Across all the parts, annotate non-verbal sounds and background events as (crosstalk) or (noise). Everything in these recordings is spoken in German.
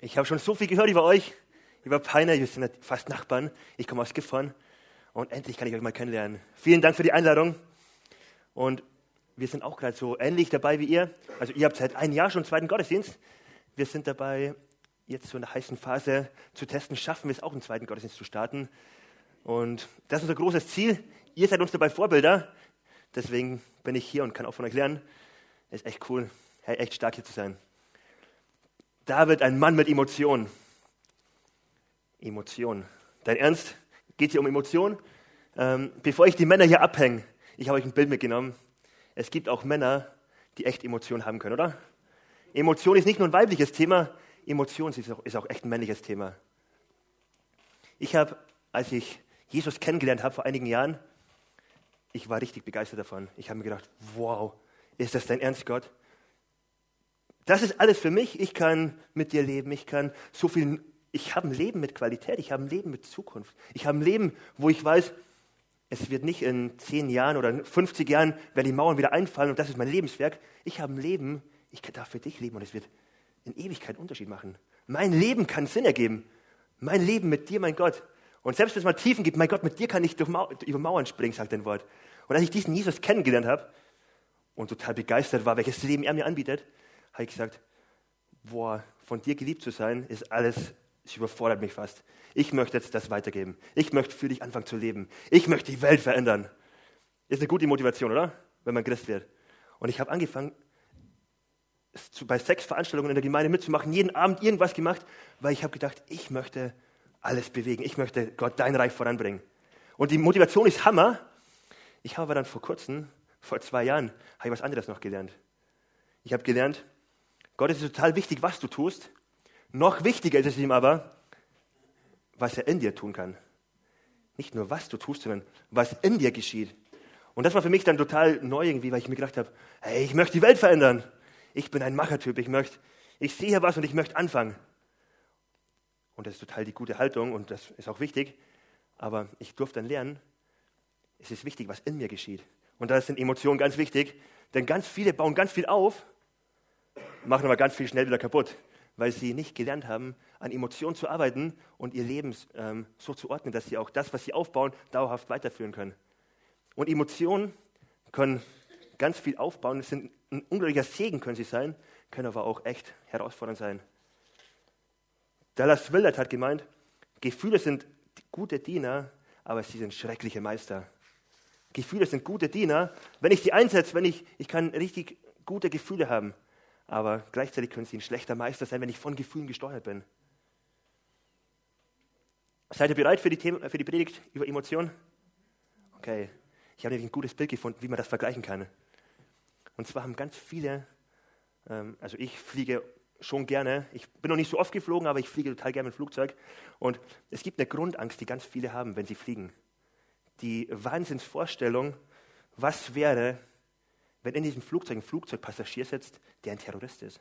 Ich habe schon so viel gehört über euch, über Peiner, wir sind fast Nachbarn. Ich komme aus Gifhorn und endlich kann ich euch mal kennenlernen. Vielen Dank für die Einladung. Und wir sind auch gerade so ähnlich dabei wie ihr. Also ihr habt seit einem Jahr schon einen zweiten Gottesdienst. Wir sind dabei, jetzt so in der heißen Phase zu testen, schaffen wir es auch, einen zweiten Gottesdienst zu starten. Und das ist unser großes Ziel. Ihr seid uns dabei Vorbilder. Deswegen bin ich hier und kann auch von euch lernen. Ist echt cool, echt stark hier zu sein. David, ein Mann mit Emotionen. Emotionen. Dein Ernst? Geht hier um Emotionen? Ähm, bevor ich die Männer hier abhänge, ich habe euch ein Bild mitgenommen. Es gibt auch Männer, die echt Emotionen haben können, oder? Emotion ist nicht nur ein weibliches Thema, Emotion ist auch, ist auch echt ein männliches Thema. Ich habe, als ich Jesus kennengelernt habe vor einigen Jahren, ich war richtig begeistert davon. Ich habe mir gedacht, wow, ist das dein Ernst, Gott? Das ist alles für mich. Ich kann mit dir leben. Ich kann so viel, ich habe ein Leben mit Qualität. Ich habe ein Leben mit Zukunft. Ich habe ein Leben, wo ich weiß, es wird nicht in zehn Jahren oder 50 Jahren, werden die Mauern wieder einfallen und das ist mein Lebenswerk. Ich habe ein Leben, ich darf für dich leben und es wird in Ewigkeit einen Unterschied machen. Mein Leben kann Sinn ergeben. Mein Leben mit dir, mein Gott. Und selbst wenn es mal Tiefen gibt, mein Gott, mit dir kann ich Mau über Mauern springen, sagt dein Wort. Und als ich diesen Jesus kennengelernt habe und total begeistert war, welches Leben er mir anbietet, habe ich gesagt, boah, von dir geliebt zu sein, ist alles, es überfordert mich fast. Ich möchte jetzt das weitergeben. Ich möchte für dich anfangen zu leben. Ich möchte die Welt verändern. Ist eine gute Motivation, oder? Wenn man Christ wird. Und ich habe angefangen, bei sechs Veranstaltungen in der Gemeinde mitzumachen, jeden Abend irgendwas gemacht, weil ich habe gedacht, ich möchte alles bewegen. Ich möchte Gott dein Reich voranbringen. Und die Motivation ist Hammer. Ich habe dann vor kurzem, vor zwei Jahren, habe ich was anderes noch gelernt. Ich habe gelernt, Gott ist total wichtig, was du tust. Noch wichtiger ist es ihm aber, was er in dir tun kann. Nicht nur, was du tust, sondern was in dir geschieht. Und das war für mich dann total neu irgendwie, weil ich mir gedacht habe, hey, ich möchte die Welt verändern. Ich bin ein Machertyp. Ich möchte, ich sehe was und ich möchte anfangen. Und das ist total die gute Haltung und das ist auch wichtig. Aber ich durfte dann lernen, es ist wichtig, was in mir geschieht. Und da sind Emotionen ganz wichtig, denn ganz viele bauen ganz viel auf, machen aber ganz viel schnell wieder kaputt, weil sie nicht gelernt haben, an Emotionen zu arbeiten und ihr Leben ähm, so zu ordnen, dass sie auch das, was sie aufbauen, dauerhaft weiterführen können. Und Emotionen können ganz viel aufbauen, sind ein unglaublicher Segen können sie sein, können aber auch echt herausfordernd sein. Dallas Willard hat gemeint, Gefühle sind gute Diener, aber sie sind schreckliche Meister. Gefühle sind gute Diener. Wenn ich sie einsetze, wenn ich, ich kann richtig gute Gefühle haben, aber gleichzeitig können sie ein schlechter Meister sein, wenn ich von Gefühlen gesteuert bin. Seid ihr bereit für die, Thema, für die Predigt über Emotionen? Okay, ich habe nämlich ein gutes Bild gefunden, wie man das vergleichen kann. Und zwar haben ganz viele, ähm, also ich fliege schon gerne, ich bin noch nicht so oft geflogen, aber ich fliege total gerne mit dem Flugzeug. Und es gibt eine Grundangst, die ganz viele haben, wenn sie fliegen die Wahnsinnsvorstellung, was wäre, wenn in diesem Flugzeug ein Flugzeugpassagier sitzt, der ein Terrorist ist.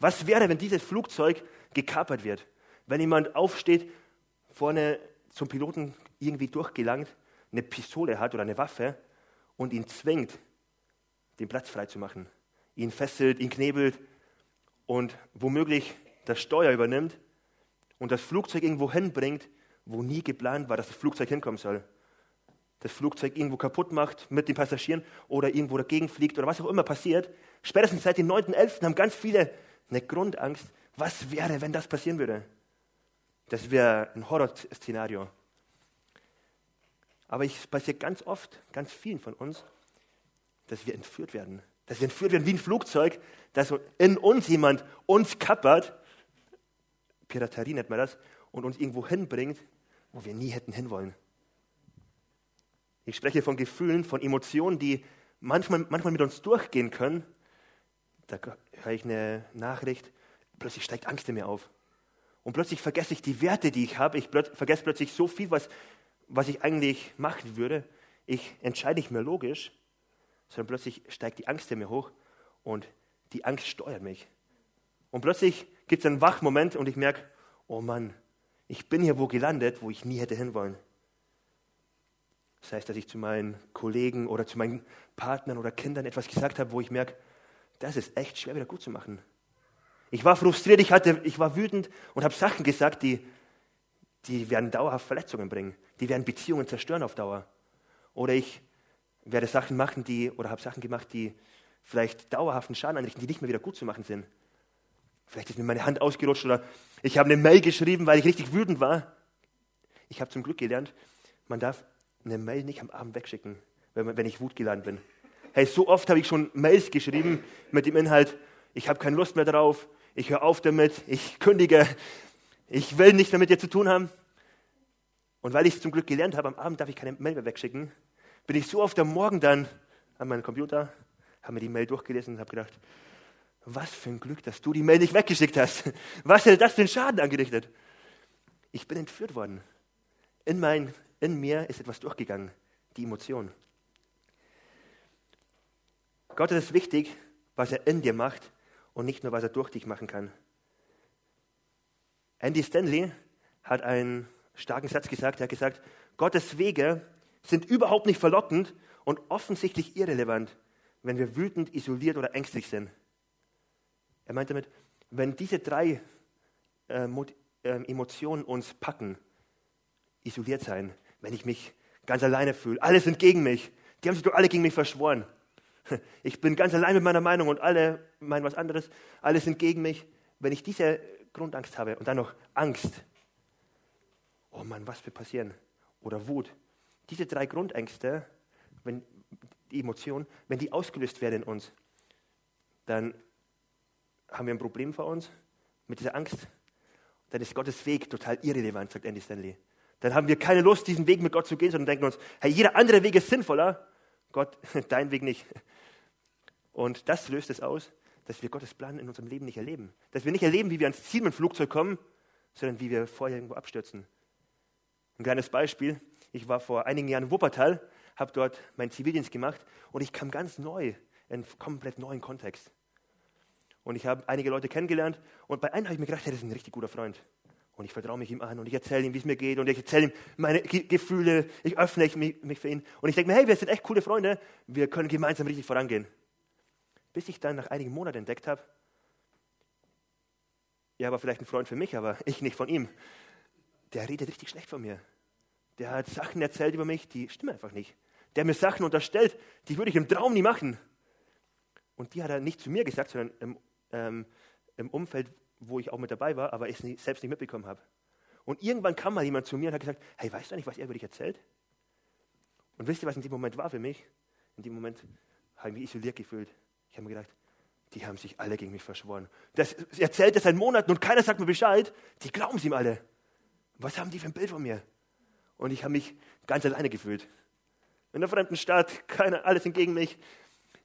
Was wäre, wenn dieses Flugzeug gekapert wird? Wenn jemand aufsteht, vorne zum Piloten irgendwie durchgelangt, eine Pistole hat oder eine Waffe und ihn zwingt, den Platz freizumachen. Ihn fesselt, ihn knebelt und womöglich das Steuer übernimmt und das Flugzeug irgendwo hinbringt, wo nie geplant war, dass das Flugzeug hinkommen soll das Flugzeug irgendwo kaputt macht mit den Passagieren oder irgendwo dagegen fliegt oder was auch immer passiert. Spätestens seit dem 9.11. haben ganz viele eine Grundangst. Was wäre, wenn das passieren würde? Das wäre ein Horrorszenario. Aber es passiert ganz oft, ganz vielen von uns, dass wir entführt werden. Dass wir entführt werden wie ein Flugzeug, dass in uns jemand uns kappert, Piraterie nennt man das, und uns irgendwo hinbringt, wo wir nie hätten hinwollen. Ich spreche von Gefühlen, von Emotionen, die manchmal, manchmal mit uns durchgehen können. Da höre ich eine Nachricht, plötzlich steigt Angst in mir auf. Und plötzlich vergesse ich die Werte, die ich habe. Ich vergesse plötzlich so viel, was, was ich eigentlich machen würde. Ich entscheide nicht mehr logisch, sondern plötzlich steigt die Angst in mir hoch und die Angst steuert mich. Und plötzlich gibt es einen Wachmoment und ich merke, oh Mann, ich bin hier wo gelandet, wo ich nie hätte hinwollen. Das heißt, dass ich zu meinen Kollegen oder zu meinen Partnern oder Kindern etwas gesagt habe, wo ich merke, das ist echt schwer wieder gut zu machen. Ich war frustriert, ich, hatte, ich war wütend und habe Sachen gesagt, die, die werden dauerhaft Verletzungen bringen. Die werden Beziehungen zerstören auf Dauer. Oder ich werde Sachen machen, die, oder habe Sachen gemacht, die vielleicht dauerhaften Schaden anrichten, die nicht mehr wieder gut zu machen sind. Vielleicht ist mir meine Hand ausgerutscht oder ich habe eine Mail geschrieben, weil ich richtig wütend war. Ich habe zum Glück gelernt, man darf eine Mail nicht am Abend wegschicken, wenn, wenn ich wutgeladen bin. Hey, so oft habe ich schon Mails geschrieben mit dem Inhalt, ich habe keine Lust mehr drauf, ich höre auf damit, ich kündige, ich will nichts mehr mit dir zu tun haben. Und weil ich es zum Glück gelernt habe, am Abend darf ich keine Mail mehr wegschicken, bin ich so oft am Morgen dann an meinem Computer, habe mir die Mail durchgelesen und habe gedacht, was für ein Glück, dass du die Mail nicht weggeschickt hast. Was hätte das für einen Schaden angerichtet? Ich bin entführt worden. In, mein, in mir ist etwas durchgegangen, die Emotion. Gott ist wichtig, was er in dir macht und nicht nur, was er durch dich machen kann. Andy Stanley hat einen starken Satz gesagt. Er hat gesagt, Gottes Wege sind überhaupt nicht verlockend und offensichtlich irrelevant, wenn wir wütend, isoliert oder ängstlich sind. Er meint damit, wenn diese drei äh, äh, Emotionen uns packen, isoliert sein, wenn ich mich ganz alleine fühle, alle sind gegen mich, die haben sich doch alle gegen mich verschworen. (laughs) Ich bin ganz allein mit meiner Meinung und alle meinen was anderes, alle sind gegen mich. Wenn ich diese Grundangst habe und dann noch Angst, oh Mann, was wird passieren? Oder Wut. Diese drei Grundängste, wenn die Emotionen, wenn die ausgelöst werden in uns, dann haben wir ein Problem vor uns mit dieser Angst. Dann ist Gottes Weg total irrelevant, sagt Andy Stanley. Dann haben wir keine Lust, diesen Weg mit Gott zu gehen, sondern denken uns, hey, jeder andere Weg ist sinnvoller. Gott, (laughs) dein Weg nicht. Und das löst es aus, dass wir Gottes Plan in unserem Leben nicht erleben. Dass wir nicht erleben, wie wir ans Ziel mit dem Flugzeug kommen, sondern wie wir vorher irgendwo abstürzen. Ein kleines Beispiel. Ich war vor einigen Jahren in Wuppertal, habe dort meinen Zivildienst gemacht und ich kam ganz neu, in einen komplett neuen Kontext. Und ich habe einige Leute kennengelernt und bei einem habe ich mir gedacht, hey, das ist ein richtig guter Freund. Und ich vertraue mich ihm an und ich erzähle ihm, wie es mir geht und ich erzähle ihm meine Ge Gefühle, ich öffne mich, mich für ihn. Und ich denke mir, hey, wir sind echt coole Freunde, wir können gemeinsam richtig vorangehen. Bis ich dann nach einigen Monaten entdeckt habe, ja, war vielleicht ein Freund für mich, aber ich nicht von ihm. Der redet richtig schlecht von mir. Der hat Sachen erzählt über mich, die stimmen einfach nicht. Der mir Sachen unterstellt, die würde ich im Traum nie machen. Und die hat er nicht zu mir gesagt, sondern im, ähm, im Umfeld, wo ich auch mit dabei war, aber ich es selbst nicht mitbekommen habe. Und irgendwann kam mal jemand zu mir und hat gesagt, hey, weißt du nicht, was er über dich erzählt? Und wisst ihr, was in dem Moment war für mich? In dem Moment habe ich mich isoliert gefühlt. Ich habe mir gedacht, die haben sich alle gegen mich verschworen. Das erzählt er seit Monaten und keiner sagt mir Bescheid. Die glauben es ihm alle. Was haben die für ein Bild von mir? Und ich habe mich ganz alleine gefühlt. In einer fremden Stadt, keiner, alles sind gegen mich.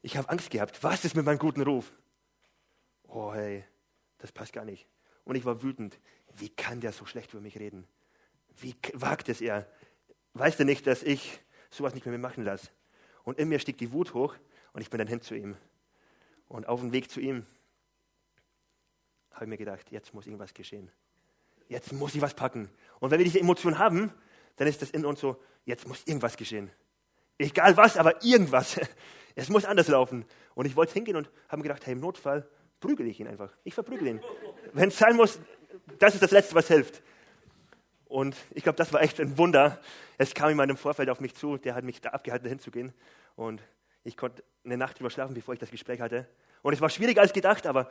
Ich habe Angst gehabt. Was ist mit meinem guten Ruf? Oh, hey, das passt gar nicht. Und ich war wütend. Wie kann der so schlecht über mich reden? Wie wagt es er? Weiß er nicht, dass ich sowas nicht mehr machen lasse? Und in mir stieg die Wut hoch und ich bin dann hin zu ihm. Und auf dem Weg zu ihm habe ich mir gedacht, jetzt muss irgendwas geschehen. Jetzt muss ich was packen. Und wenn wir diese Emotion haben, dann ist das in uns so, jetzt muss irgendwas geschehen. Egal was, aber irgendwas. (laughs) Es muss anders laufen. Und ich wollte hingehen und habe mir gedacht, hey, im Notfall prügel ich ihn einfach. Ich verprügel ihn. Wenn es sein muss, das ist das Letzte, was hilft. Und ich glaube, das war echt ein Wunder. Es kam jemand im Vorfeld auf mich zu, der hat mich da abgehalten, hinzugehen. Und ich konnte eine Nacht drüber schlafen, bevor ich das Gespräch hatte. Und es war schwieriger als gedacht, aber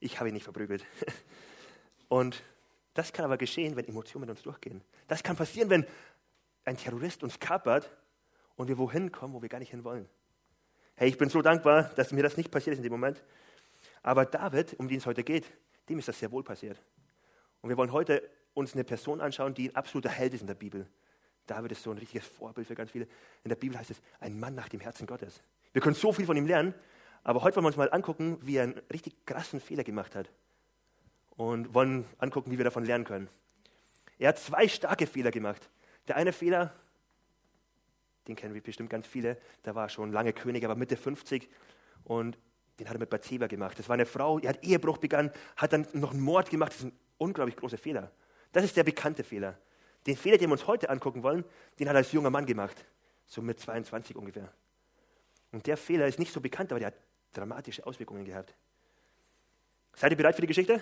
ich habe ihn nicht verprügelt. (laughs) Und das kann aber geschehen, wenn Emotionen mit uns durchgehen. Das kann passieren, wenn ein Terrorist uns kapert und wir wohin kommen, wo wir gar nicht hin wollen. Hey, ich bin so dankbar, dass mir das nicht passiert ist in dem Moment. Aber David, um den es heute geht, dem ist das sehr wohl passiert. Und wir wollen heute uns eine Person anschauen, die ein absoluter Held ist in der Bibel. David ist so ein richtiges Vorbild für ganz viele. In der Bibel heißt es, ein Mann nach dem Herzen Gottes. Wir können so viel von ihm lernen, aber heute wollen wir uns mal angucken, wie er einen richtig krassen Fehler gemacht hat. Und wollen angucken, wie wir davon lernen können. Er hat zwei starke Fehler gemacht. Der eine Fehler, den kennen wir bestimmt ganz viele, der war schon lange König, aber Mitte 50 und den hat er mit Bathseba gemacht. Das war eine Frau, die hat Ehebruch begangen, hat dann noch einen Mord gemacht. Das ist ein unglaublich großer Fehler. Das ist der bekannte Fehler. Den Fehler, den wir uns heute angucken wollen, den hat er als junger Mann gemacht. So mit 22 ungefähr. Und der Fehler ist nicht so bekannt, aber der hat dramatische Auswirkungen gehabt. Seid ihr bereit für die Geschichte?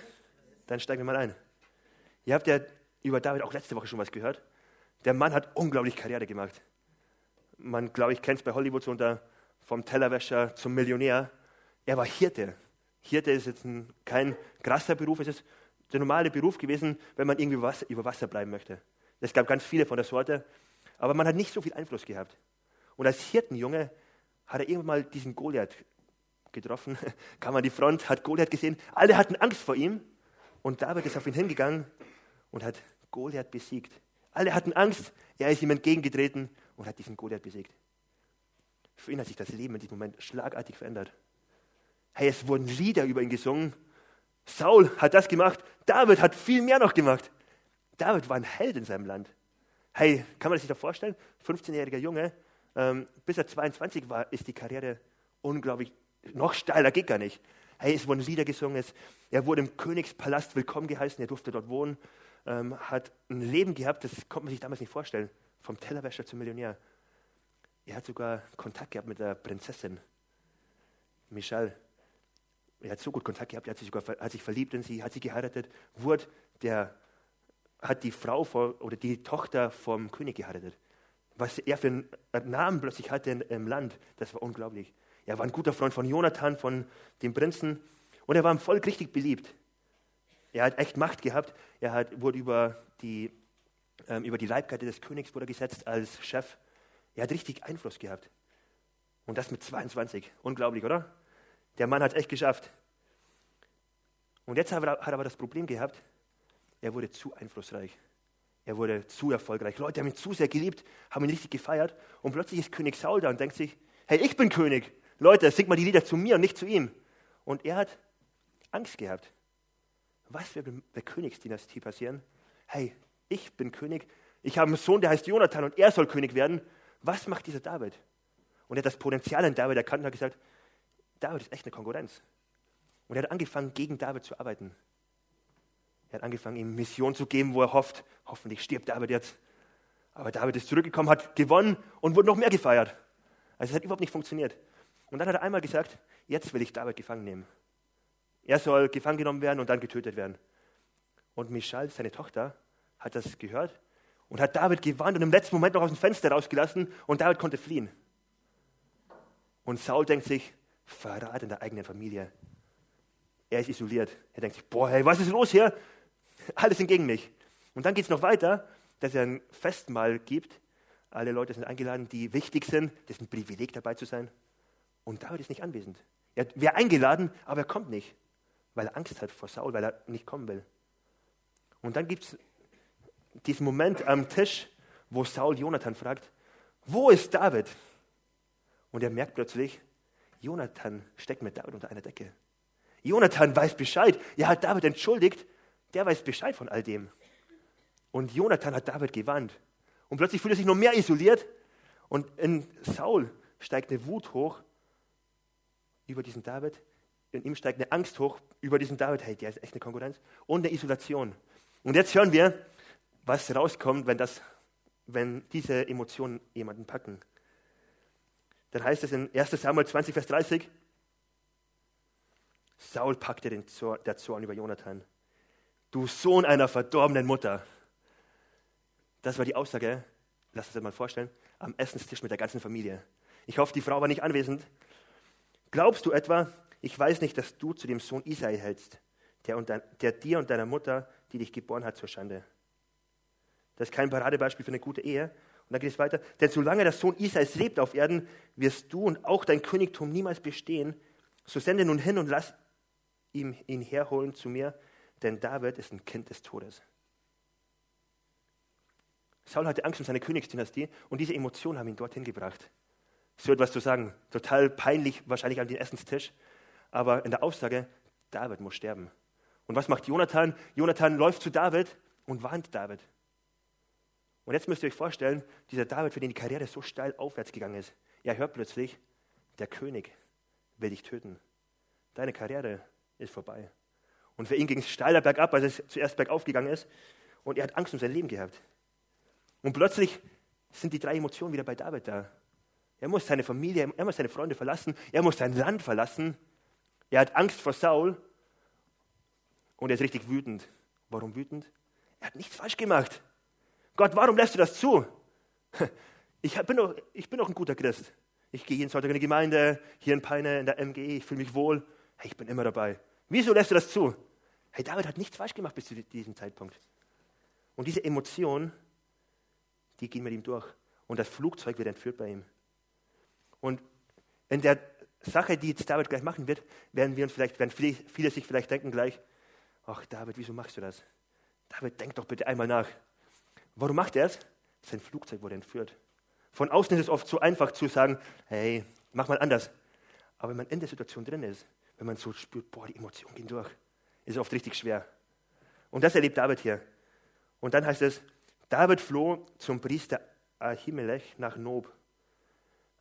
Dann steigen wir mal ein. Ihr habt ja über David auch letzte Woche schon was gehört. Der Mann hat unglaublich Karriere gemacht. Man, glaube ich, kennt es bei Hollywood so unter vom Tellerwäscher zum Millionär. Er war Hirte. Hirte ist jetzt ein, kein krasser Beruf, es ist der normale Beruf gewesen, wenn man irgendwie Wasser, über Wasser bleiben möchte. Es gab ganz viele von der Sorte, aber man hat nicht so viel Einfluss gehabt. Und als Hirtenjunge hat er irgendwann mal diesen Goliath getroffen, (laughs) kam an die Front, hat Goliath gesehen, alle hatten Angst vor ihm und David ist auf ihn hingegangen und hat Goliath besiegt. Alle hatten Angst, er ist ihm entgegengetreten und hat diesen Goliath besiegt. Für ihn hat sich das Leben in diesem Moment schlagartig verändert. Hey, es wurden Lieder über ihn gesungen. Saul hat das gemacht, David hat viel mehr noch gemacht. David war ein Held in seinem Land. Hey, kann man sich das vorstellen? 15-jähriger Junge, ähm, bis er 22 war, ist die Karriere unglaublich noch steiler, geht gar nicht. Hey, es wurden Lieder gesungen, er wurde im Königspalast willkommen geheißen, er durfte dort wohnen, ähm, hat ein Leben gehabt, das konnte man sich damals nicht vorstellen. Vom Tellerwäscher zum Millionär. Er hat sogar Kontakt gehabt mit der Prinzessin, Michelle. Er hat so gut Kontakt gehabt, er hat sich, sogar, hat sich verliebt in sie, hat sie geheiratet, wurde der, hat die Frau vor, oder die Tochter vom König geheiratet. Was er für einen Namen plötzlich hatte im Land, das war unglaublich. Er war ein guter Freund von Jonathan, von dem Prinzen, und er war im Volk richtig beliebt. Er hat echt Macht gehabt. Er hat, wurde über die, ähm, über die Leibgarde des Königs wurde gesetzt als Chef. Er hat richtig Einfluss gehabt. Und das mit 22. Unglaublich, oder? Der Mann hat es echt geschafft. Und jetzt hat er, er aber das Problem gehabt, er wurde zu einflussreich. Er wurde zu erfolgreich. Leute haben ihn zu sehr geliebt, haben ihn richtig gefeiert. Und plötzlich ist König Saul da und denkt sich, hey, ich bin König. Leute, singt mal die Lieder zu mir und nicht zu ihm. Und er hat Angst gehabt. Was wird mit der Königsdynastie passieren? Hey, ich bin König. Ich habe einen Sohn, der heißt Jonathan und er soll König werden. Was macht dieser David? Und er hat das Potenzial in David erkannt und hat gesagt, David ist echt eine Konkurrenz. Und er hat angefangen, gegen David zu arbeiten. Er hat angefangen, ihm Mission zu geben, wo er hofft, hoffentlich stirbt David jetzt. Aber David ist zurückgekommen, hat gewonnen und wurde noch mehr gefeiert. Also es hat überhaupt nicht funktioniert. Und dann hat er einmal gesagt, jetzt will ich David gefangen nehmen. Er soll gefangen genommen werden und dann getötet werden. Und Michal, seine Tochter, hat das gehört und hat David gewarnt und im letzten Moment noch aus dem Fenster rausgelassen und David konnte fliehen. Und Saul denkt sich, Verrat in der eigenen Familie. Er ist isoliert. Er denkt sich, boah, hey, was ist los hier? Alles sind gegen mich. Und dann geht es noch weiter, dass er ein Festmahl gibt. Alle Leute sind eingeladen, die wichtig sind. Das ist ein Privileg, dabei zu sein. Und David ist nicht anwesend. Er wäre eingeladen, aber er kommt nicht, weil er Angst hat vor Saul, weil er nicht kommen will. Und dann gibt es diesen Moment am Tisch, wo Saul Jonathan fragt, wo ist David? Und er merkt plötzlich, Jonathan steckt mit David unter einer Decke. Jonathan weiß Bescheid. Er hat David entschuldigt. Der weiß Bescheid von all dem. Und Jonathan hat David gewarnt. Und plötzlich fühlt er sich noch mehr isoliert. Und in Saul steigt eine Wut hoch über diesen David. In ihm steigt eine Angst hoch über diesen David. Hey, der ist echt eine Konkurrenz. Und eine Isolation. Und jetzt hören wir, was rauskommt, wenn, das, wenn diese Emotionen jemanden packen. Dann heißt es in 1 Samuel 20, Vers 30, Saul packte den Zorn, der Zorn über Jonathan. Du Sohn einer verdorbenen Mutter. Das war die Aussage, lass uns das mal vorstellen, am Essenstisch mit der ganzen Familie. Ich hoffe, die Frau war nicht anwesend. Glaubst du etwa, ich weiß nicht, dass du zu dem Sohn Isai hältst, der, und dein, der dir und deiner Mutter, die dich geboren hat, zur Schande? Das ist kein Paradebeispiel für eine gute Ehe. Und dann geht es weiter. Denn solange der Sohn Isais lebt auf Erden, wirst du und auch dein Königtum niemals bestehen. So sende nun hin und lass ihm ihn herholen zu mir, denn David ist ein Kind des Todes. Saul hatte Angst um seine Königsdynastie und diese Emotionen haben ihn dorthin gebracht so etwas zu sagen. Total peinlich, wahrscheinlich an den Essenstisch. Aber in der Aussage, David muss sterben. Und was macht Jonathan? Jonathan läuft zu David und warnt David. Und jetzt müsst ihr euch vorstellen, dieser David, für den die Karriere so steil aufwärts gegangen ist, er hört plötzlich, der König will dich töten. Deine Karriere ist vorbei. Und für ihn ging es steiler bergab, als es zuerst bergauf gegangen ist. Und er hat Angst um sein Leben gehabt. Und plötzlich sind die drei Emotionen wieder bei David da. Er muss seine Familie, er muss seine Freunde verlassen, er muss sein Land verlassen. Er hat Angst vor Saul Und er ist richtig wütend. Warum wütend? Er hat nichts falsch gemacht. Gott, warum lässt du das zu? (laughs) Ich bin doch, ich bin doch ein guter Christ. Ich gehe jeden Sonntag in die Gemeinde, hier in Peine, in der MGE, ich fühle mich wohl. Hey, ich bin immer dabei. Wieso lässt du das zu? Hey, David hat nichts falsch gemacht bis zu diesem Zeitpunkt. Und diese Emotionen, die gehen mit ihm durch. Und das Flugzeug wird entführt bei ihm. Und in der Sache, die jetzt David gleich machen wird, werden wir uns vielleicht, werden viele, viele sich vielleicht denken gleich, ach David, wieso machst du das? David, denk doch bitte einmal nach. Warum macht er es? Sein Flugzeug wurde entführt. Von außen ist es oft so einfach zu sagen, hey, mach mal anders. Aber wenn man in der Situation drin ist, wenn man so spürt, boah, die Emotionen gehen durch, ist es oft richtig schwer. Und das erlebt David hier. Und dann heißt es, David floh zum Priester Ahimelech nach Nob.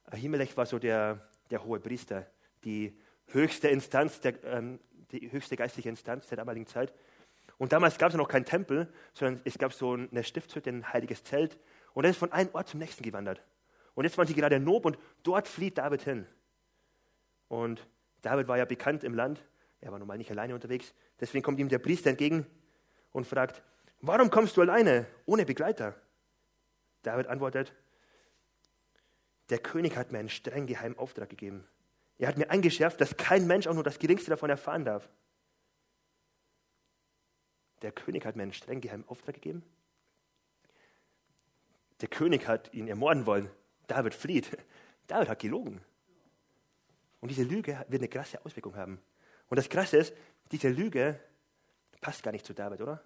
Ahimelech war so der, der hohe Priester, die höchste Instanz, der, ähm, die höchste geistliche Instanz der damaligen Zeit. Und damals gab es noch keinen Tempel, sondern es gab so eine Stiftshütte, ein heiliges Zelt. Und er ist von einem Ort zum nächsten gewandert. Und jetzt waren sie gerade in Nob und dort flieht David hin. Und David war ja bekannt im Land. Er war normal nicht alleine unterwegs. Deswegen kommt ihm der Priester entgegen und fragt, warum kommst du alleine, ohne Begleiter? David antwortet, der König hat mir einen streng geheimen Auftrag gegeben. Er hat mir eingeschärft, dass kein Mensch auch nur das Geringste davon erfahren darf. Der König hat mir einen streng geheimen Auftrag gegeben. Der König hat ihn ermorden wollen. David flieht. David hat gelogen. Und diese Lüge wird eine krasse Auswirkung haben. Und das Krasse ist, diese Lüge passt gar nicht zu David, oder?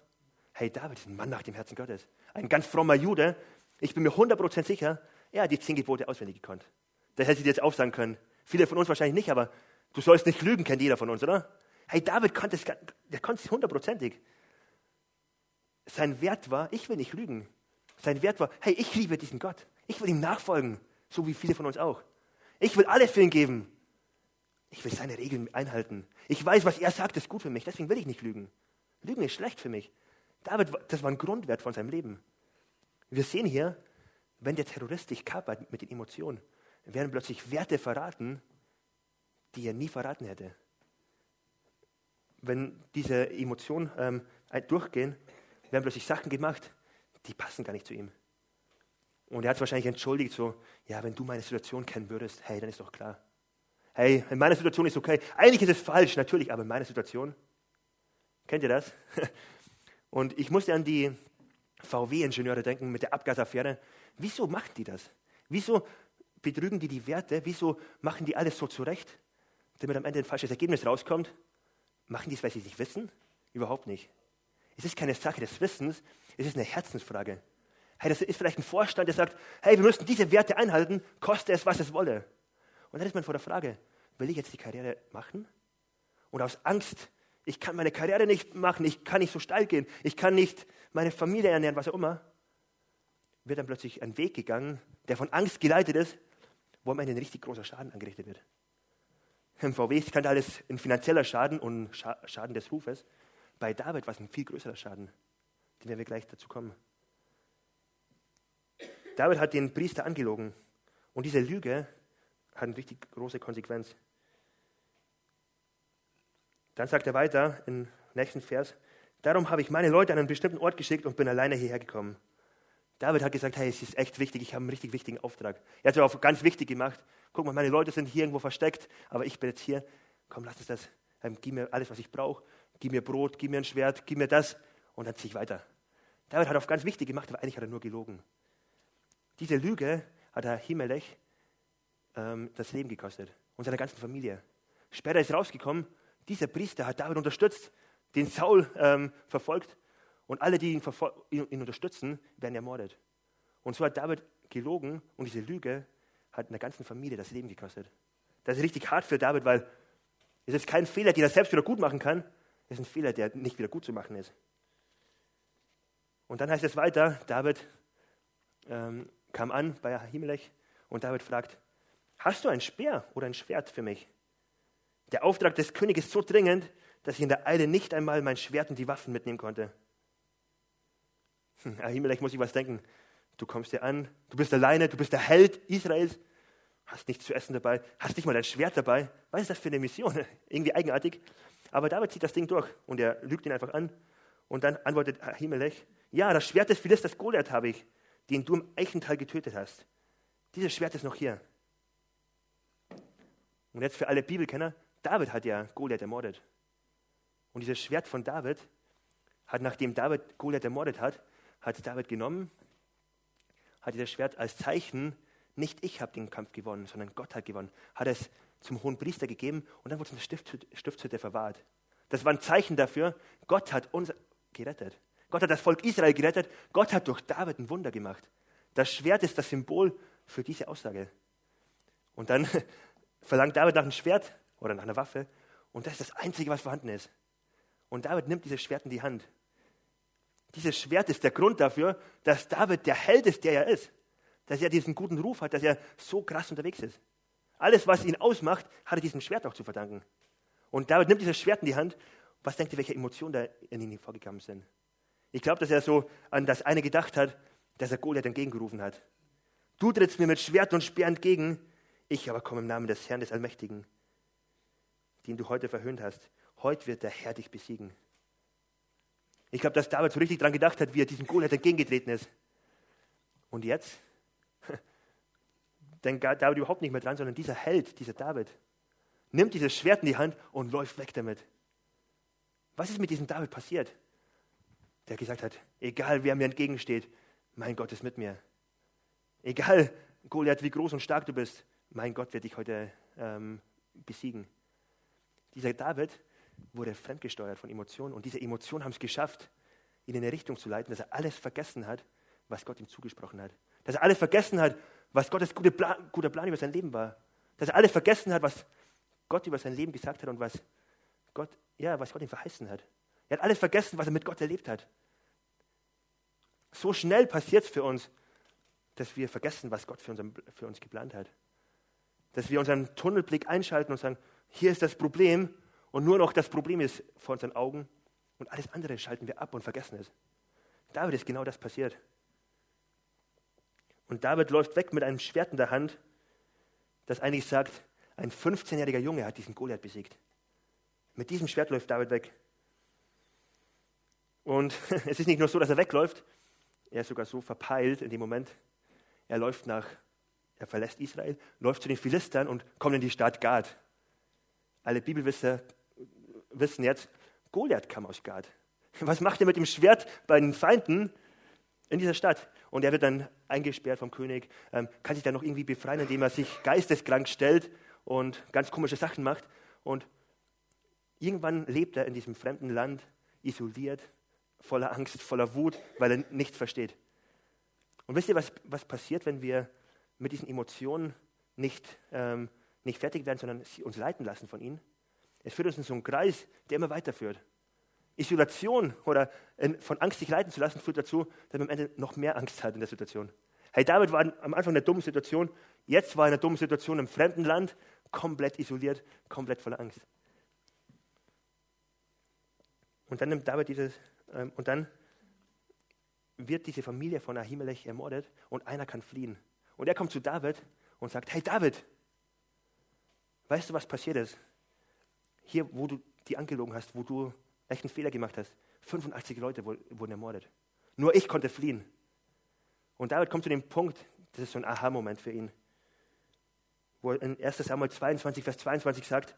Hey, David ist ein Mann nach dem Herzen Gottes. Ein ganz frommer Jude. Ich bin mir 100% sicher, er hat die zehn Gebote auswendig gekonnt. Das hätte ich dir jetzt auch sagen können. Viele von uns wahrscheinlich nicht, aber du sollst nicht lügen, kennt jeder von uns, oder? Hey, David konnte es, der konnte es hundertprozentig. Sein Wert war, ich will nicht lügen. Sein Wert war, hey, ich liebe diesen Gott. Ich will ihm nachfolgen, so wie viele von uns auch. Ich will alles für ihn geben. Ich will seine Regeln einhalten. Ich weiß, was er sagt, ist gut für mich. Deswegen will ich nicht lügen. Lügen ist schlecht für mich. David, das war ein Grundwert von seinem Leben. Wir sehen hier, wenn der Terrorist dich kapert mit den Emotionen, werden plötzlich Werte verraten, die er nie verraten hätte. Wenn diese Emotionen ähm, durchgehen, werden plötzlich Sachen gemacht, die passen gar nicht zu ihm. Und er hat wahrscheinlich entschuldigt, so, ja, wenn du meine Situation kennen würdest, hey, dann ist doch klar. Hey, in meiner Situation ist okay. Eigentlich ist es falsch, natürlich, aber in meiner Situation, kennt ihr das? (laughs) Und ich musste an die VW-Ingenieure denken mit der Abgasaffäre. Wieso machen die das? Wieso betrügen die die Werte? Wieso machen die alles so zurecht, damit am Ende ein falsches Ergebnis rauskommt? Machen die es, weil sie es nicht wissen? Überhaupt nicht. Es ist keine Sache des Wissens, es ist eine Herzensfrage. Hey, das ist vielleicht ein Vorstand, der sagt, hey, wir müssen diese Werte einhalten, koste es, was es wolle. Und dann ist man vor der Frage, will ich jetzt die Karriere machen? Und aus Angst, ich kann meine Karriere nicht machen, ich kann nicht so steil gehen, ich kann nicht meine Familie ernähren, was auch immer, wird dann plötzlich ein Weg gegangen, der von Angst geleitet ist, wo am Ende ein richtig großer Schaden angerichtet wird. Im VW-Skandal ist ein finanzieller Schaden und Schaden des Rufes. Bei David war es ein viel größerer Schaden, den werden wir gleich dazu kommen. David hat den Priester angelogen und diese Lüge hat eine richtig große Konsequenz. Dann sagt er weiter im nächsten Vers, darum habe ich meine Leute an einen bestimmten Ort geschickt und bin alleine hierher gekommen. David hat gesagt, hey, es ist echt wichtig, ich habe einen richtig wichtigen Auftrag. Er hat es auch ganz wichtig gemacht. Guck mal, meine Leute sind hier irgendwo versteckt, aber ich bin jetzt hier. Komm, lass uns das, ähm, gib mir alles, was ich brauche. Gib mir Brot, gib mir ein Schwert, gib mir das. Und dann ziehe ich weiter. David hat auf ganz wichtig gemacht, aber eigentlich hat er nur gelogen. Diese Lüge hat er Himelech ähm, das Leben gekostet und seiner ganzen Familie. Später ist rausgekommen, dieser Priester hat David unterstützt, den Saul ähm, verfolgt und alle, die ihn, ihn, ihn unterstützen, werden ermordet. Und so hat David gelogen und diese Lüge hat einer ganzen Familie das Leben gekostet. Das ist richtig hart für David, weil es ist kein Fehler, den er selbst wieder gut machen kann. Ist ein Fehler, der nicht wieder gut zu machen ist. Und dann heißt es weiter, David ähm, kam an bei Ahimelech und David fragt, hast du ein Speer oder ein Schwert für mich? Der Auftrag des Königs ist so dringend, dass ich in der Eile nicht einmal mein Schwert und die Waffen mitnehmen konnte. Hm, Ahimelech muss ich was denken. Du kommst hier an, du bist alleine, du bist der Held Israels, hast nichts zu essen dabei, hast nicht mal dein Schwert dabei. Was ist das für eine Mission? (laughs) Irgendwie eigenartig. Aber David zieht das Ding durch und er lügt ihn einfach an. Und dann antwortet Ahimelech, ja, das Schwert des Philisters Goliath habe ich, den du im Eichental getötet hast. Dieses Schwert ist noch hier. Und jetzt für alle Bibelkenner, David hat ja Goliath ermordet. Und dieses Schwert von David hat, nachdem David Goliath ermordet hat, hat David genommen, hat dieses Schwert als Zeichen, nicht ich habe den Kampf gewonnen, sondern Gott hat gewonnen, hat es zum hohen Priester gegeben und dann wurde es in der Stiftshütte verwahrt. Das war ein Zeichen dafür, Gott hat uns gerettet. Gott hat das Volk Israel gerettet. Gott hat durch David ein Wunder gemacht. Das Schwert ist das Symbol für diese Aussage. Und dann (laughs) verlangt David nach einem Schwert oder nach einer Waffe und das ist das Einzige, was vorhanden ist. Und David nimmt dieses Schwert in die Hand. Dieses Schwert ist der Grund dafür, dass David der Held ist, der er ist. Dass er diesen guten Ruf hat, dass er so krass unterwegs ist. Alles, was ihn ausmacht, hat er diesem Schwert auch zu verdanken. Und David nimmt dieses Schwert in die Hand. Was denkt ihr, welche Emotionen da in ihn vorgekommen sind? Ich glaube, dass er so an das eine gedacht hat, dass er Goliath entgegengerufen hat. Du trittst mir mit Schwert und Speer entgegen, ich aber komme im Namen des Herrn des Allmächtigen, den du heute verhöhnt hast. Heute wird der Herr dich besiegen. Ich glaube, dass David so richtig daran gedacht hat, wie er diesem Goliath entgegengetreten ist. Und jetzt? Denkt David überhaupt nicht mehr dran, sondern dieser Held, dieser David, nimmt dieses Schwert in die Hand und läuft weg damit. Was ist mit diesem David passiert? Der gesagt hat, egal wer mir entgegensteht, mein Gott ist mit mir. Egal, Goliath, wie groß und stark du bist, mein Gott wird dich heute ähm, besiegen. Dieser David wurde fremdgesteuert von Emotionen und diese Emotionen haben es geschafft, ihn in eine Richtung zu leiten, dass er alles vergessen hat, was Gott ihm zugesprochen hat. Dass er alles vergessen hat, was Gottes gute Plan, guter Plan über sein Leben war. Dass er alles vergessen hat, was Gott über sein Leben gesagt hat und was Gott, ja, was Gott ihm verheißen hat. Er hat alles vergessen, was er mit Gott erlebt hat. So schnell passiert es für uns, dass wir vergessen, was Gott für, unseren, für uns geplant hat. Dass wir unseren Tunnelblick einschalten und sagen, hier ist das Problem und nur noch das Problem ist vor unseren Augen und alles andere schalten wir ab und vergessen es. David ist genau das passiert. Und David läuft weg mit einem Schwert in der Hand, das eigentlich sagt, ein 15-jähriger Junge hat diesen Goliath besiegt. Mit diesem Schwert läuft David weg. Und (laughs) es ist nicht nur so, dass er wegläuft, er ist sogar so verpeilt in dem Moment. Er läuft nach, er verlässt Israel, läuft zu den Philistern und kommt in die Stadt Gad. Alle Bibelwisser wissen jetzt, Goliath kam aus Gad. Was macht er mit dem Schwert bei den Feinden in dieser Stadt? Und er wird dann eingesperrt vom König, ähm, kann sich dann noch irgendwie befreien, indem er sich geisteskrank stellt und ganz komische Sachen macht. Und irgendwann lebt er in diesem fremden Land, isoliert, voller Angst, voller Wut, weil er nichts versteht. Und wisst ihr, was, was passiert, wenn wir mit diesen Emotionen nicht, ähm, nicht fertig werden, sondern uns leiten lassen von ihnen? Es führt uns in so einen Kreis, der immer weiterführt. Isolation oder in, von Angst sich leiten zu lassen, führt dazu, dass man am Ende noch mehr Angst hat in der Situation. Hey, David war am Anfang in einer dummen Situation, jetzt war er in einer dummen Situation im fremden Land, komplett isoliert, komplett voller Angst. Und dann nimmt David dieses, ähm, und dann wird diese Familie von Ahimelech ermordet und einer kann fliehen. Und er kommt zu David und sagt, hey David, weißt du, was passiert ist? Hier, wo du die angelogen hast, wo du echt einen Fehler gemacht hast, 85 Leute wurden ermordet. Nur ich konnte fliehen. Und David kommt zu dem Punkt, das ist so ein Aha-Moment für ihn, wo er in 1 Samuel 22, Vers 22 sagt,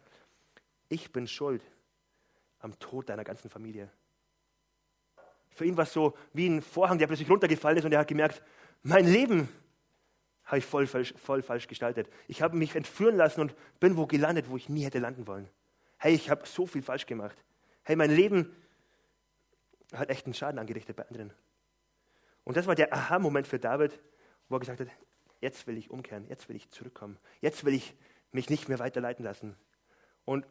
ich bin schuld am Tod deiner ganzen Familie. Für ihn war es so wie ein Vorhang, der plötzlich runtergefallen ist und er hat gemerkt, mein Leben habe ich voll, voll, voll falsch gestaltet. Ich habe mich entführen lassen und bin wo gelandet, wo ich nie hätte landen wollen. Hey, ich habe so viel falsch gemacht. Hey, mein Leben hat echt einen Schaden angerichtet bei anderen. Und das war der Aha-Moment für David, wo er gesagt hat, jetzt will ich umkehren, jetzt will ich zurückkommen, jetzt will ich mich nicht mehr weiterleiten lassen. Und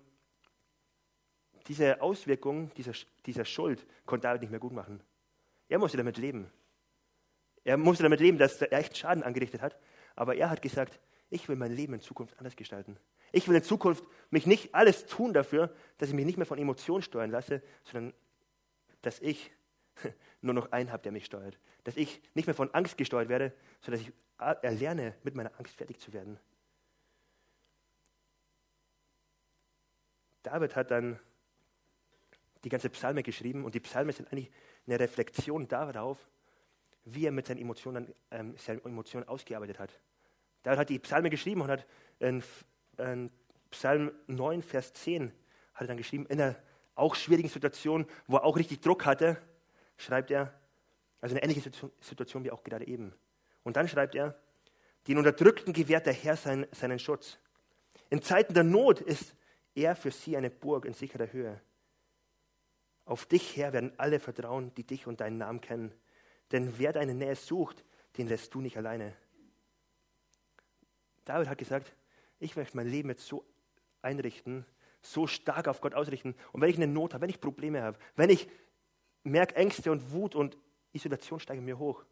diese Auswirkung dieser, dieser Schuld konnte David nicht mehr gut machen. Er musste damit leben. Er musste damit leben, dass er echt Schaden angerichtet hat. Aber er hat gesagt, ich will mein Leben in Zukunft anders gestalten. Ich will in Zukunft mich nicht alles tun dafür, dass ich mich nicht mehr von Emotionen steuern lasse, sondern dass ich (laughs) nur noch einen habe, der mich steuert. Dass ich nicht mehr von Angst gesteuert werde, sondern dass ich erlerne, mit meiner Angst fertig zu werden. David hat dann die ganze Psalme geschrieben und die Psalme sind eigentlich eine Reflexion darauf, wie er mit seinen Emotionen, ähm, seine Emotionen ausgearbeitet hat. David hat die Psalme geschrieben und hat in, in Psalm 9, Vers 10 hat er dann geschrieben, in einer auch schwierigen Situation, wo er auch richtig Druck hatte, schreibt er, also eine ähnliche Situation wie auch gerade eben. Und dann schreibt er, den Unterdrückten gewährt der Herr seinen, seinen Schutz. In Zeiten der Not ist er für sie eine Burg in sicherer Höhe. Auf dich, Herr, werden alle vertrauen, die dich und deinen Namen kennen. Denn wer deine Nähe sucht, den lässt du nicht alleine. David hat gesagt, ich möchte mein Leben jetzt so einrichten, so stark auf Gott ausrichten. Und wenn ich eine Not habe, wenn ich Probleme habe, wenn ich merke Ängste und Wut und Isolation steigen mir hoch,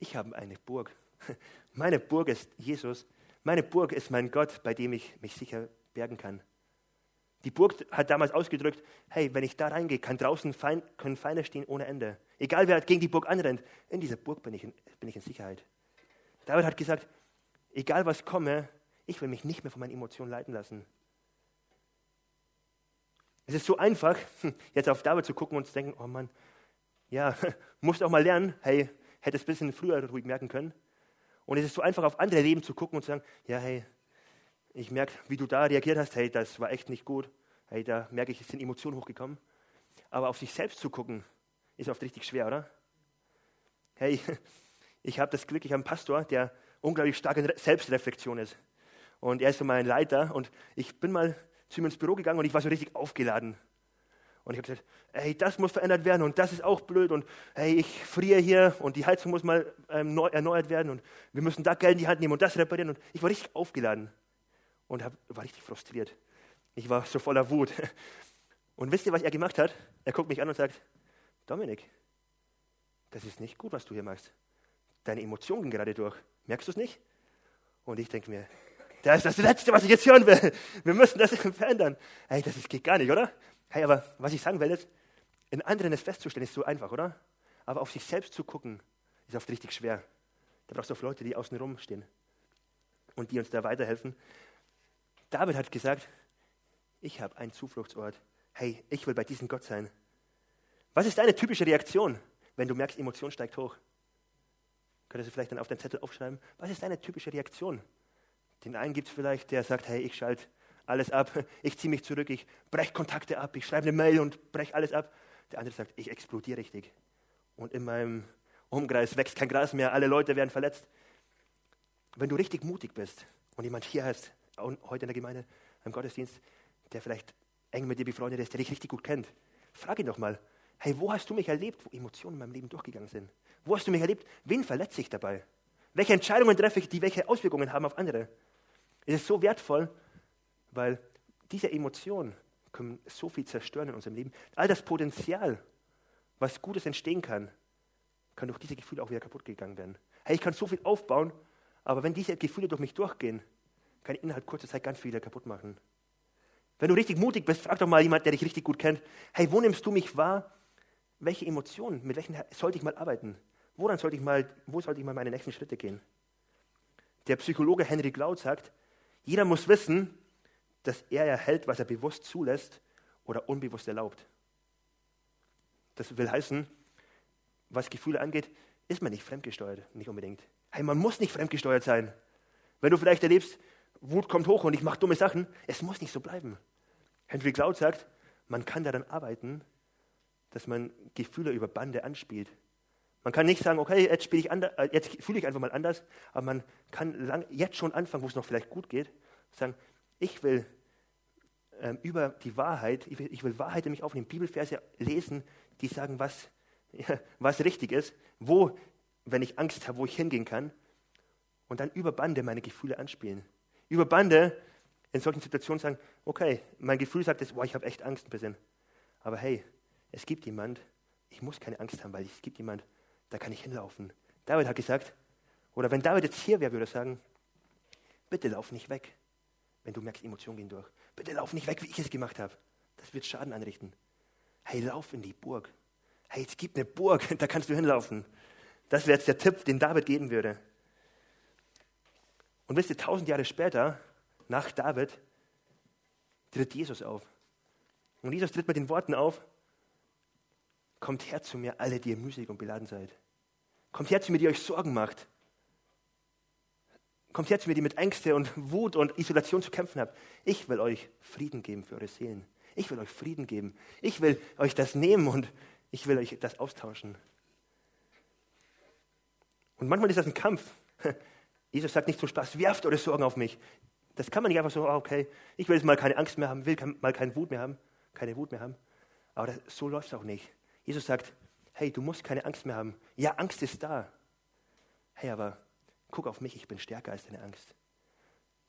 ich habe eine Burg. (laughs) Meine Burg ist Jesus. Meine Burg ist mein Gott, bei dem ich mich sicher bergen kann. Die Burg hat damals ausgedrückt, hey, wenn ich da reingehe, kann draußen Feind, können Feinde stehen ohne Ende. Egal wer gegen die Burg anrennt, in dieser Burg bin ich in, bin ich in Sicherheit. David hat gesagt, egal was komme, ich will mich nicht mehr von meinen Emotionen leiten lassen. Es ist so einfach, (laughs) jetzt auf David zu gucken und zu denken, oh Mann, ja, (laughs) musst auch mal lernen, hey, hätte es ein bisschen früher ruhig merken können. Und es ist so einfach, auf andere Leben zu gucken und zu sagen, ja, hey, ich merke, wie du da reagiert hast, hey, das war echt nicht gut. Hey, da merke ich, es sind Emotionen hochgekommen. Aber auf sich selbst zu gucken, ist oft richtig schwer, oder? Hey, (laughs) ich habe das Glück, ich habe einen Pastor, der unglaublich stark in Selbstreflexion ist. Und er ist so mein Leiter. Und ich bin mal zu ihm ins Büro gegangen und ich war so richtig aufgeladen. Und ich habe gesagt, hey, das muss verändert werden und das ist auch blöd und hey, ich friere hier und die Heizung muss mal ähm, neu, erneuert werden und wir müssen da Geld in die Hand nehmen und das reparieren. Und ich war richtig aufgeladen und hab, war richtig frustriert. Ich war so voller Wut. (laughs) Und wisst ihr, was er gemacht hat? Er guckt mich an und sagt, Dominik, das ist nicht gut, was du hier machst. Deine Emotionen gehen gerade durch. Merkst du es nicht? Und ich denke mir, das ist das Letzte, was ich jetzt hören will. Wir müssen das verändern. Hey, das geht gar nicht, oder? Hey, aber was ich sagen will ist, in anderen es festzustellen, ist so einfach, oder? Aber auf sich selbst zu gucken, ist oft richtig schwer. Da brauchst du auch Leute, die außen rum stehen und die uns da weiterhelfen. David hat gesagt, ich habe einen Zufluchtsort. Hey, ich will bei diesem Gott sein. Was ist deine typische Reaktion, wenn du merkst, Emotion steigt hoch? Könntest du vielleicht dann auf deinen Zettel aufschreiben? Was ist deine typische Reaktion? Den einen gibt es vielleicht, der sagt, hey, ich schalte alles ab, (laughs) ich ziehe mich zurück, ich breche Kontakte ab, ich schreibe eine Mail und breche alles ab. Der andere sagt, ich explodiere richtig. Und in meinem Umkreis wächst kein Gras mehr, alle Leute werden verletzt. Wenn du richtig mutig bist und jemand hier hast, heute in der Gemeinde, im Gottesdienst, der vielleicht eng mit dir befreundet ist, der dich richtig gut kennt, frag ihn doch mal, hey, wo hast du mich erlebt, wo Emotionen in meinem Leben durchgegangen sind? Wo hast du mich erlebt? Wen verletze ich dabei? Welche Entscheidungen treffe ich, die welche Auswirkungen haben auf andere? Es ist so wertvoll, weil diese Emotionen können so viel zerstören in unserem Leben. All das Potenzial, was Gutes entstehen kann, kann durch diese Gefühle auch wieder kaputt gegangen werden. Hey, ich kann so viel aufbauen, aber wenn diese Gefühle durch mich durchgehen, kann ich innerhalb kurzer Zeit ganz viel kaputt machen. Wenn du richtig mutig bist, frag doch mal jemand, der dich richtig gut kennt, hey, wo nimmst du mich wahr? Welche Emotionen, mit welchen sollte ich mal arbeiten? Woran sollte ich mal, wo sollte ich mal meine nächsten Schritte gehen? Der Psychologe Henry Cloud sagt, jeder muss wissen, dass er erhält, was er bewusst zulässt oder unbewusst erlaubt. Das will heißen, was Gefühle angeht, ist man nicht fremdgesteuert, nicht unbedingt. Hey, man muss nicht fremdgesteuert sein. Wenn du vielleicht erlebst, Wut kommt hoch und ich mache dumme Sachen. Es muss nicht so bleiben. Henry Cloud sagt, man kann daran arbeiten, dass man Gefühle über Bande anspielt. Man kann nicht sagen, okay, jetzt, ich äh, jetzt fühle ich einfach mal anders, aber man kann lang, jetzt schon anfangen, wo es noch vielleicht gut geht, sagen, ich will ähm, über die Wahrheit, ich will, ich will Wahrheit in mich aufnehmen, Bibelverse lesen, die sagen, was, (laughs) ja, was richtig ist, wo, wenn ich Angst habe, wo ich hingehen kann, und dann über Bande meine Gefühle anspielen über Bande in solchen Situationen sagen, okay, mein Gefühl sagt jetzt, ich habe echt Angst ein bisschen. Aber hey, es gibt jemand, ich muss keine Angst haben, weil es gibt jemand, da kann ich hinlaufen. David hat gesagt, oder wenn David jetzt hier wäre, würde er sagen, bitte lauf nicht weg, wenn du merkst, Emotionen gehen durch. Bitte lauf nicht weg, wie ich es gemacht habe. Das wird Schaden anrichten. Hey, lauf in die Burg. Hey, es gibt eine Burg, (laughs) da kannst du hinlaufen. Das wäre jetzt der Tipp, den David geben würde. Und wisst ihr, tausend Jahre später, nach David, tritt Jesus auf. Und Jesus tritt mit den Worten auf, kommt her zu mir, alle, die ihr mühselig und beladen seid. Kommt her zu mir, die euch Sorgen macht. Kommt her zu mir, die mit Ängste und Wut und Isolation zu kämpfen habt. Ich will euch Frieden geben für eure Seelen. Ich will euch Frieden geben. Ich will euch das nehmen und ich will euch das austauschen. Und manchmal ist das ein Kampf. (laughs) Jesus sagt nicht so Spaß, werft eure Sorgen auf mich. Das kann man nicht einfach so, ah, okay, ich will jetzt mal keine Angst mehr haben, will mal keine Wut mehr haben, keine Wut mehr haben. Aber das, so läuft es auch nicht. Jesus sagt, hey, du musst keine Angst mehr haben. Ja, Angst ist da. Hey, aber guck auf mich, ich bin stärker als deine Angst.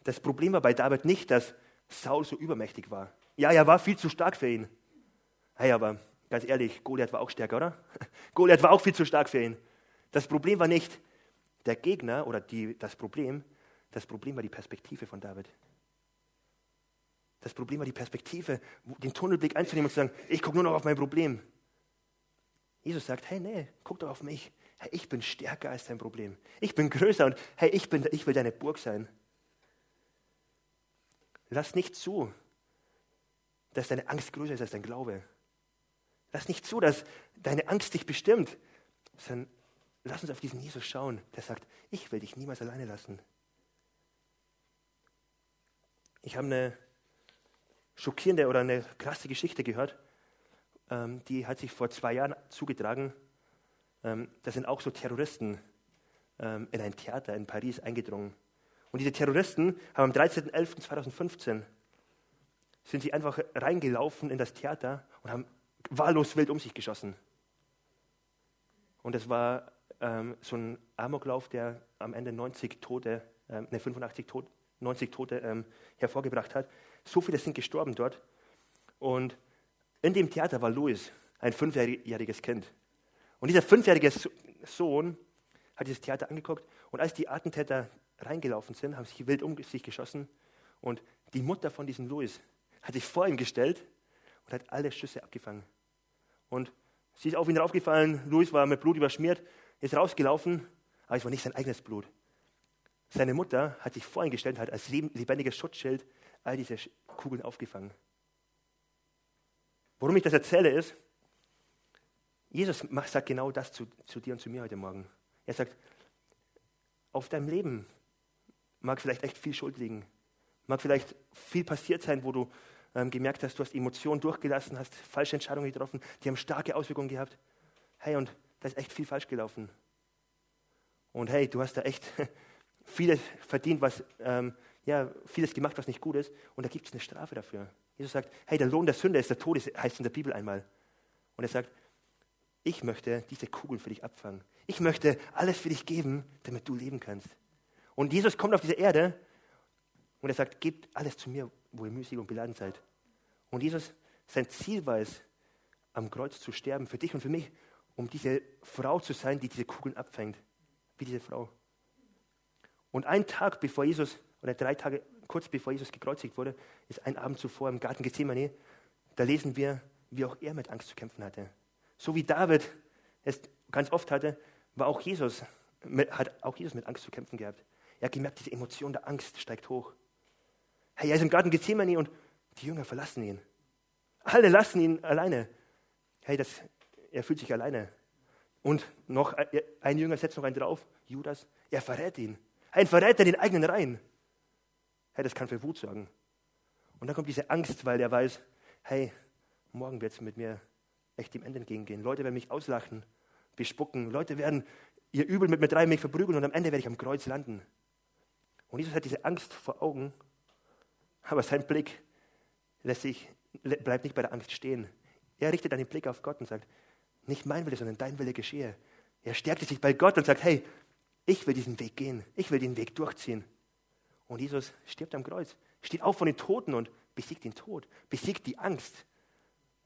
Das Problem war bei David nicht, dass Saul so übermächtig war. Ja, er war viel zu stark für ihn. Hey, aber ganz ehrlich, Goliath war auch stärker, oder? (laughs) Goliath war auch viel zu stark für ihn. Das Problem war nicht der Gegner oder die, das Problem, das Problem war die Perspektive von David. Das Problem war die Perspektive, den Tunnelblick einzunehmen und zu sagen, ich gucke nur noch auf mein Problem. Jesus sagt, hey, nee, guck doch auf mich. Hey, ich bin stärker als dein Problem. Ich bin größer und hey, ich, bin, ich will deine Burg sein. Lass nicht zu, dass deine Angst größer ist als dein Glaube. Lass nicht zu, dass deine Angst dich bestimmt, sondern lass uns auf diesen Jesus schauen, der sagt, ich will dich niemals alleine lassen. Ich habe eine schockierende oder eine krasse Geschichte gehört, ähm, die hat sich vor zwei Jahren zugetragen. Ähm, da sind auch so Terroristen ähm, in ein Theater in Paris eingedrungen. Und diese Terroristen haben am 13.11.2015 sind sie einfach reingelaufen in das Theater und haben wahllos wild um sich geschossen. Und es war ähm, so ein Amoklauf, der am Ende 90 Tote, ähm, ne, 85 Tote, 90 Tote ähm, hervorgebracht hat. So viele sind gestorben dort. Und in dem Theater war Louis, ein fünfjähriges Kind. Und dieser fünfjährige Sohn hat dieses Theater angeguckt und als die Attentäter reingelaufen sind, haben sie wild um sich geschossen und die Mutter von diesem Louis hat sich vor ihm gestellt und hat alle Schüsse abgefangen. Und sie ist auf ihn draufgefallen, Louis war mit Blut überschmiert, ist rausgelaufen, aber es war nicht sein eigenes Blut. Seine Mutter hat sich vor ihn gestellt und hat als lebendiges Schutzschild all diese Kugeln aufgefangen. Warum ich das erzähle ist, Jesus sagt genau das zu, zu dir und zu mir heute Morgen. Er sagt, auf deinem Leben mag vielleicht echt viel Schuld liegen, mag vielleicht viel passiert sein, wo du ähm, gemerkt hast, du hast Emotionen durchgelassen, hast falsche Entscheidungen getroffen, die haben starke Auswirkungen gehabt. Hey, und da ist echt viel falsch gelaufen. Und hey, du hast da echt (laughs) vieles verdient, was, ähm, ja, vieles gemacht, was nicht gut ist. Und da gibt es eine Strafe dafür. Jesus sagt, hey, der Lohn der Sünde ist der Tod, heißt in der Bibel einmal. Und er sagt, ich möchte diese Kugeln für dich abfangen. Ich möchte alles für dich geben, damit du leben kannst. Und Jesus kommt auf diese Erde und er sagt, gebt alles zu mir, wo ihr müßig und beladen seid. Und Jesus, sein Ziel war es, am Kreuz zu sterben, für dich und für mich, um diese Frau zu sein, die diese Kugeln abfängt, wie diese Frau. Und einen Tag bevor Jesus, oder drei Tage kurz bevor Jesus gekreuzigt wurde, ist ein Abend zuvor im Garten Gethsemane, da lesen wir, wie auch er mit Angst zu kämpfen hatte. So wie David es ganz oft hatte, war auch Jesus, hat auch Jesus mit Angst zu kämpfen gehabt. Er hat gemerkt, diese Emotion der Angst steigt hoch. Hey, er ist im Garten Gethsemane und die Jünger verlassen ihn. Alle lassen ihn alleine. Hey, das er fühlt sich alleine. Und noch ein Jünger setzt noch einen drauf, Judas, er verrät ihn. Ein Verräter in den eigenen Reihen. Hey, das kann für Wut sorgen. Und dann kommt diese Angst, weil er weiß, hey, morgen wird es mit mir echt dem Ende entgegengehen. Leute werden mich auslachen, bespucken. Leute werden ihr Übel mit mir treiben, mich verprügeln und am Ende werde ich am Kreuz landen. Und Jesus hat diese Angst vor Augen, aber sein Blick lässt sich, bleibt nicht bei der Angst stehen. Er richtet einen Blick auf Gott und sagt, nicht mein Wille, sondern dein Wille geschehe. Er stärkt sich bei Gott und sagt, hey, ich will diesen Weg gehen. Ich will den Weg durchziehen. Und Jesus stirbt am Kreuz, steht auf von den Toten und besiegt den Tod, besiegt die Angst.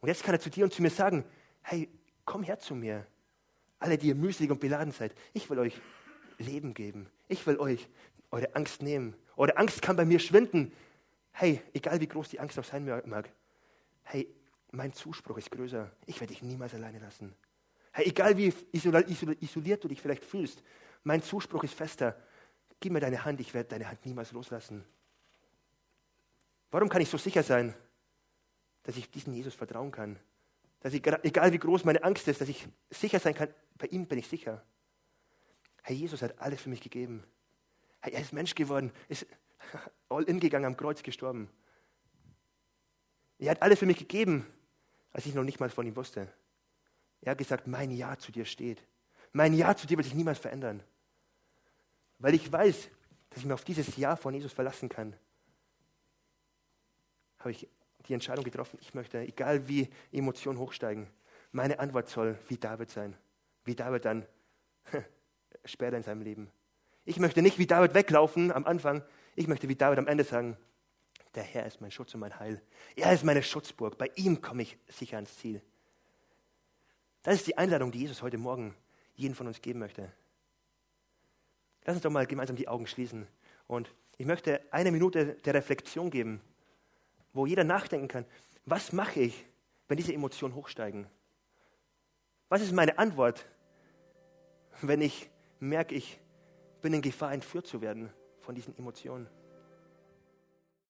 Und jetzt kann er zu dir und zu mir sagen, hey, komm her zu mir. Alle, die ihr mühselig und beladen seid, ich will euch Leben geben. Ich will euch eure Angst nehmen. Eure Angst kann bei mir schwinden. Hey, egal wie groß die Angst auch sein mag. Hey, mein Zuspruch ist größer. Ich werde dich niemals alleine lassen. Hey, egal wie isoliert du dich vielleicht fühlst, mein Zuspruch ist fester. Gib mir deine Hand, ich werde deine Hand niemals loslassen. Warum kann ich so sicher sein? dass ich diesem Jesus vertrauen kann. Dass ich, egal wie groß meine Angst ist, dass ich sicher sein kann, bei ihm bin ich sicher. Herr Jesus hat alles für mich gegeben. Er ist Mensch geworden, ist (laughs) all in gegangen, am Kreuz gestorben. Er hat alles für mich gegeben, als ich noch nicht mal von ihm wusste. Er hat gesagt, mein Ja zu dir steht. Mein Ja zu dir wird sich niemals verändern. Weil ich weiß, dass ich mich auf dieses Ja von Jesus verlassen kann, habe ich die Entscheidung getroffen, ich möchte, egal wie Emotionen hochsteigen, meine Antwort soll wie David sein. Wie David dann (laughs) später in seinem Leben. Ich möchte nicht wie David weglaufen am Anfang. Ich möchte wie David am Ende sagen, der Herr ist mein Schutz und mein Heil. Er ist meine Schutzburg. Bei ihm komme ich sicher ans Ziel. Das ist die Einladung, die Jesus heute Morgen jeden von uns geben möchte. Lass uns doch mal gemeinsam die Augen schließen. Und ich möchte eine Minute der Reflexion geben, wo jeder nachdenken kann, was mache ich, wenn diese Emotionen hochsteigen? Was ist meine Antwort, wenn ich merke, ich bin in Gefahr, entführt zu werden von diesen Emotionen?